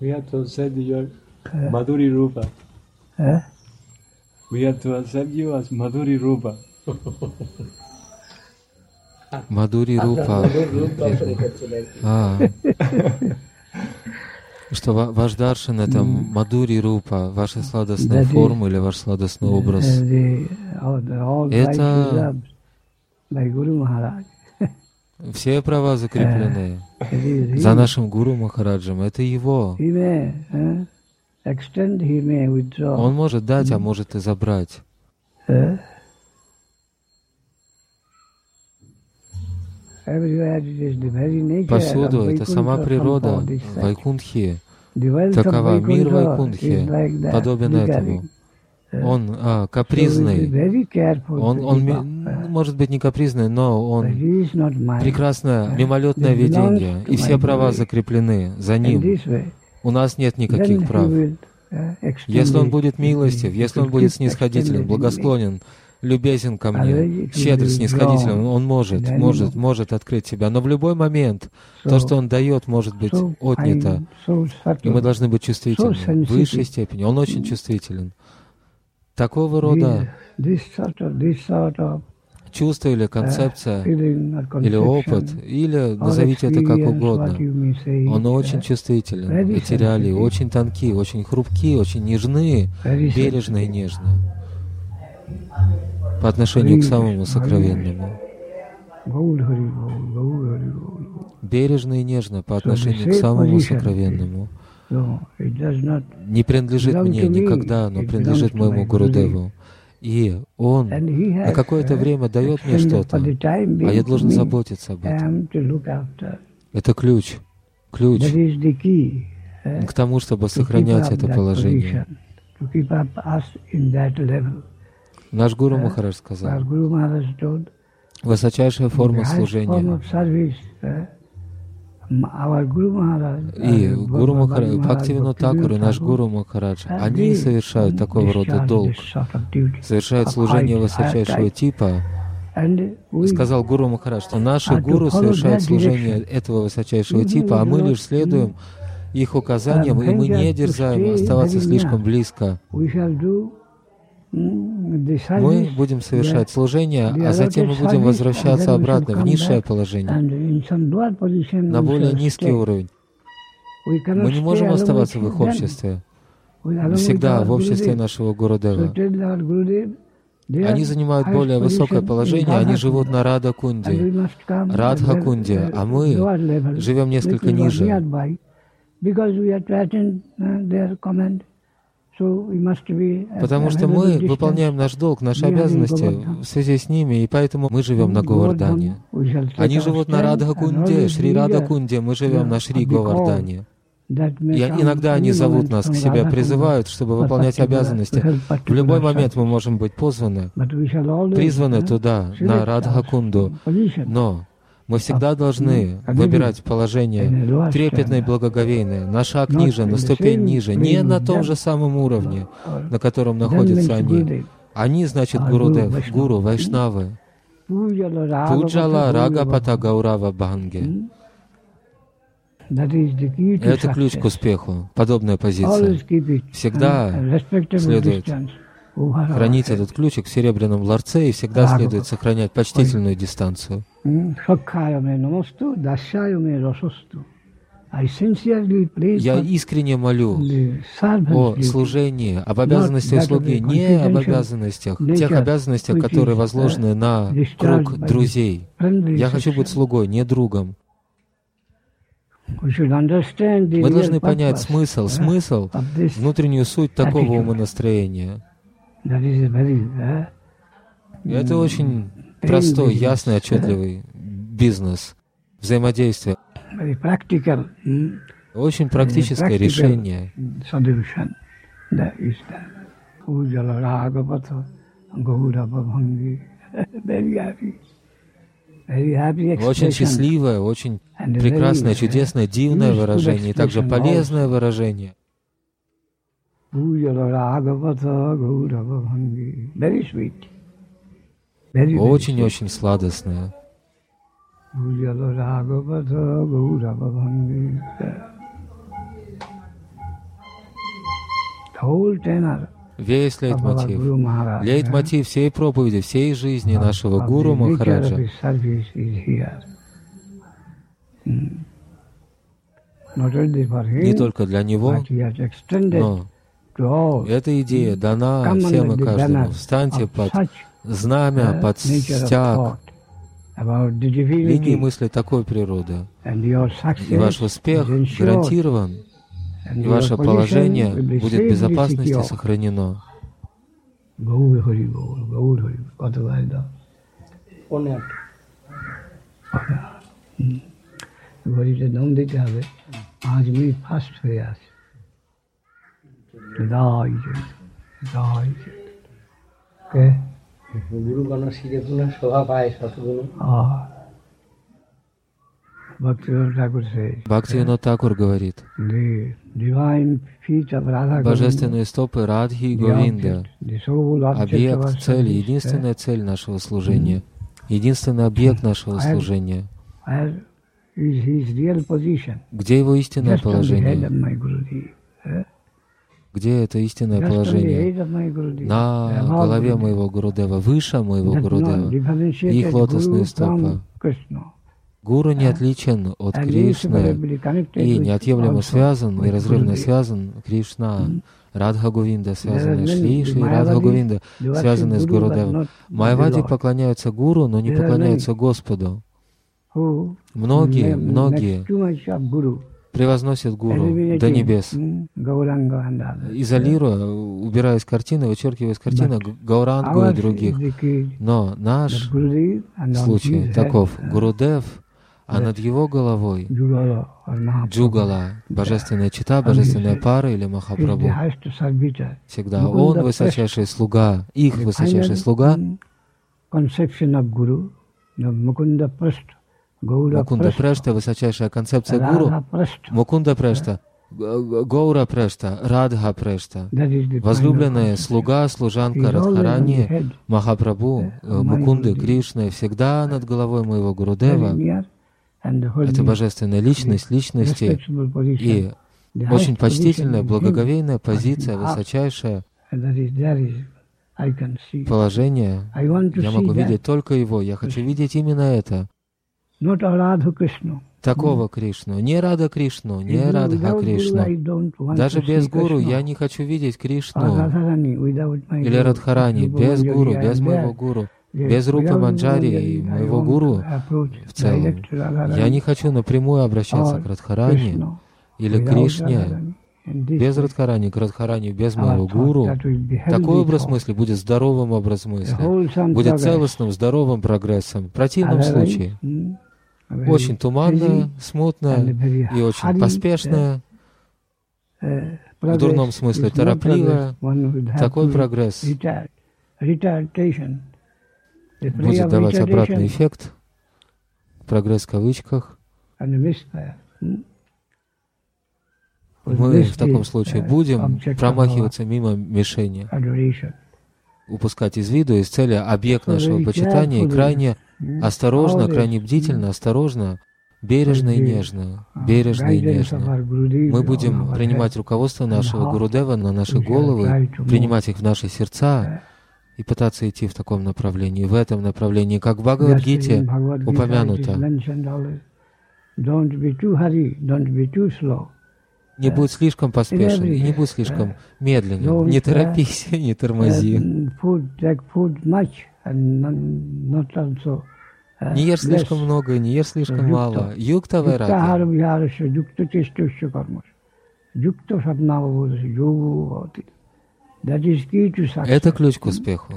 We have to accept your Madhuri Rupa. Eh? We have to accept you as Madhuri Rupa. Мадури Рупа. А. Что ва- ваш даршан это Мадури Рупа, ваша сладостная форма или ваш сладостный образ. Это- Все права закреплены за нашим Гуру Махараджем. Это его. Он может дать, а может и забрать. Повсюду это сама природа wealth Такова. Мир that, подобен этому. Eh? Он а, be капризный. Он, он eh? может быть не капризный, но он прекрасное Yeah. мимолетное видение, и все права закреплены за ним. У нас нет никаких прав. Если он будет милостив, если он будет снисходителен, благосклонен, любезен ко мне, щедр, снисходителен, он может, может, может открыть себя. Но в любой момент то, что он дает, может быть отнято. И мы должны быть чувствительны в высшей степени. Он очень чувствителен. Такого рода чувство или eh, концепция, или опыт, или назовите это как угодно. Он eh, очень чувствителен. Эти реалии очень тонкие, очень хрупкие, очень нежные, бережно и нежно по отношению к самому сокровенному. Бережно и нежно по отношению к самому сокровенному. Not, Не принадлежит мне никогда, но принадлежит моему Гурудеву. И он на какое-то eh, время дает мне что-то, а я должен заботиться об этом. Это ключ. Ключ eh, к тому, чтобы сохранять это положение. level. Наш Гуру Махарадж сказал, высочайшая форма служения. И Гуру Bhagavad Махарадж, Maharaj, Бхактивину и наш Гуру Махарадж, uh, они совершают такого рода долг, совершают служение высочайшего типа. Сказал Гуру Махарадж, что наши to гуру совершают служение этого высочайшего типа, а мы лишь следуем их указаниям, и мы не дерзаем оставаться слишком близко. Мы service будем совершать служение, а затем мы будем возвращаться обратно в низшее положение, на we более низкий уровень. Мы не можем оставаться в их обществе, всегда в обществе нашего Гурудева. they Они занимают более высокое положение, они живут на Рада Кунде, Радха Кунде, uh, а мы живем несколько little ниже. Потому a что мы выполняем наш долг, наши обязанности в связи с ними, и поэтому мы живем на Говардане. Они живут на stand Радха and Кунде, always Шри be Рада there. Кунде, мы живем на Шри Говардане. И иногда они зовут нас к себе, призывают, чтобы выполнять обязанности. В любой момент мы можем быть позваны, призваны uh, туда, на select Радха our Кунду. position Но мы всегда должны выбирать положение трепетное и благоговейное, на шаг ниже, на ступень ниже, не на том же самом уровне, на котором находятся они. Они, значит, А, Гурудев, Гуру, Вайшнав. Гуру, Вайшнавы. Пуджала Рагапата Gaurava. Гаурава Бханге. Это ключ к успеху, подобная позиция. Всегда respectable следует Хранить этот ключик в серебряном ларце и всегда следует сохранять почтительную дистанцию. Hmm? Я искренне молю о служении, об обязанностях слуги, не об обязанностях, тех обязанностях, которые возложены на круг друзей. Я хочу быть слугой, не другом. Мы должны понять смысл, uh, смысл, внутреннюю суть такого умонастроения. Uh, И это очень простой, ясный, uh, отчетливый бизнес, взаимодействие. mm, Очень практическое решение. Очень счастливое, очень прекрасное, uh, чудесное, дивное выражение, и также полезное выражение. Very sweet. Очень-очень сладостное. Весь лейтмотив. Eh, Лейтмотив всей проповеди, всей жизни нашего Гуру Махараджа. Hmm. Не только для него, но эта идея дана всем и каждому. Встаньте под знамя, uh, под nature of стяг thought about the линии divinity, мысли такой природы. and your И ваш success успех is ensured, гарантирован, and и your ваше position положение will be будет в safely безопасности secure. сохранено. গৌর হরি গৌর গৌর হরি কত গায়ে দাও অনেক ঘড়িতে দম দিতে হবে পাঁচ minute fast হয়ে আছে হৃদয় চৈতন্য, হৃদয় চৈতন্য। ગુરુગણ શ્રીગુણ શોભા પાય સદગુણ Бхактивинод Такур говорит, божественные стопы Радхи и Говинда, объект, цель, единственная цель нашего служения, единственный объект нашего служения. Где его истинное положение? Где это истинное положение? На голове моего Гурудева, выше моего Гурудева. Их лотосные стопы. Гуру не отличен от Кришны и неотъемлемо связан, неразрывно связан Кришна. Радха Говинда связаны с the Радха Говинда связаны с Гурудевом. Майвади поклоняются Гуру, но не поклоняются Господу. Многие, многие превозносят Гуру до небес. Изолируя, убирая из картины, вычеркивая из картины Гаурангу и других. Но наш случай таков. Гурудев, а над его головой Джугала, божественная чита, божественная пара или Махапрабху. Всегда он высочайший слуга, их высочайший слуга, Conception of Guru, the Mukunda Prashta, Gaura Мукунда Прешта, высочайшая концепция гуру. Мукунда Прешта, Г- Г- Гаура Прешта, Радха Прешта, возлюбленная слуга, служанка Радхарани, Махапрабху, э, Мукунды, Кришны, всегда над головой моего Гурудева. Это божественная личность, личности и очень почтительная, благоговейная позиция, see. положение. Я могу видеть только его. Я хочу видеть именно это. Not Radha Krishna. Такого Кришну. Не Рада Кришну, не Even Радха Кришну. Даже без гуру я не хочу видеть Кришну. My Или. Радхарани, без гуру, без моего гуру, без Рупы Манджари и моего гуру в целом. Я не хочу напрямую обращаться к Радхарани или Кришне. Без Радхарани, к Радхарани, без моего гуру. Такой образ мысли будет здоровым образ a мысли. Будет целостным, здоровым прогрессом. В противном случае mm, very очень and very и очень uh, в дурном смысле have Такой прогресс. будет давать обратный эффект. Прогресс в кавычках. Мы в таком случае будем промахиваться мимо мишени. Упускать из виду, из цели объект нашего почитания и крайне осторожно, крайне бдительно, осторожно, бережно и нежно, uh, бережно и нежно. Мы будем принимать руководство нашего. Гурудева на наши головы, принимать их в наши сердца и пытаться идти в таком направлении, в этом направлении, как в Бхагавадгите упомянуто. Don't be too hurry, don't be too slow. Не будь слишком поспешен и не будь слишком медленным. Не торопись, не тормози. Uh, uh, Не ешь слишком много, не ешь слишком мало. Юкта Yuktahara вайраги. Это ключ к успеху.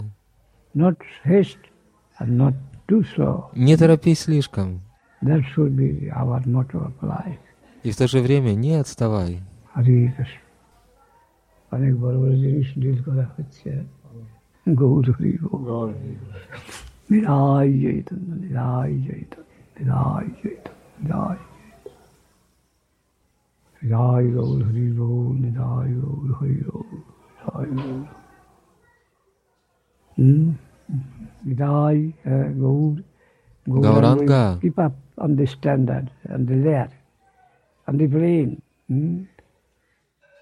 Не торопись слишком. That should be our motto of life. И в то же время не отставай. হরে কৃষ্ণ অনেক বড় বড় জিনিস ডিল করা হচ্ছে গৌর হরি গৌর নিরাই চৈতন্য নিরাই চৈতন্য নিরাই চৈতন্য নিরাই নিরাই গৌর হরি গৌর নিরাই গৌর হরি গৌর নিরাই গৌর হুম নিরাই uh, Gour Gauranga. keep up on the standard and the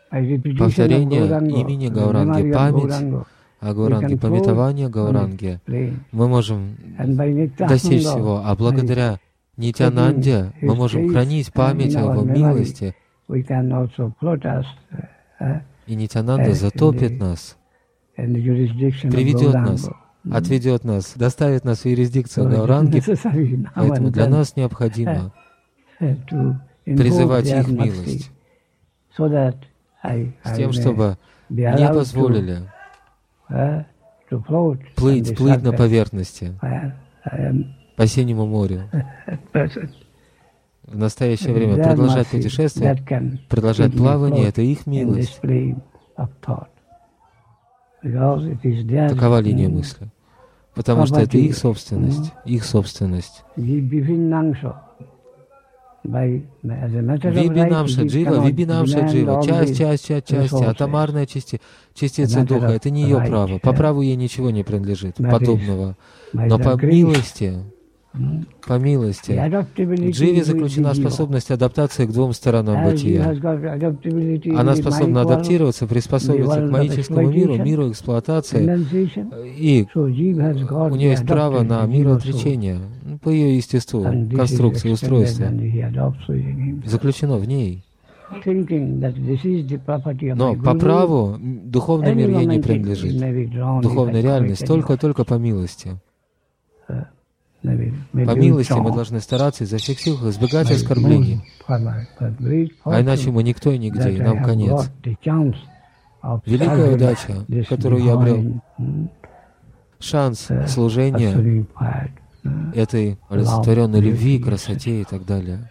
повторение имени Гауранги, память о Гауранге, пометование Гауранге, мы можем достичь всего, а благодаря Нитянанде мы можем хранить память о Его милости, и Нитянанда затопит нас, приведет нас, отведет нас, доставит нас в юрисдикцию Гауранги, поэтому для нас необходимо призывать их милость, с тем, чтобы не позволили плыть, плыть на поверхности по синему морю. В настоящее время продолжать путешествие, продолжать плавание — это их милость. Такова линия мысли. Потому что это их собственность, их собственность. Вибинамша джива, вибинамша джива, часть, часть, часть, часть, атомарная части, частица духа, это не ее право. По праву ей ничего не принадлежит, подобного. Но по милости, по милости, в дживе заключена способность адаптации к двум сторонам бытия. Она способна адаптироваться, приспособиться к магическому миру, миру эксплуатации, и у нее есть право на мироотречение по ее естеству, конструкции, устройства. Заключено в ней. Но по праву духовный мир ей не принадлежит. Духовная реальность только-только по милости. По милости мы должны стараться изо всех сил избегать оскорблений. А иначе мы никто и нигде, и нам конец. Великая удача, которую я обрел, шанс служения этой олицетворенной любви, красоте и так далее.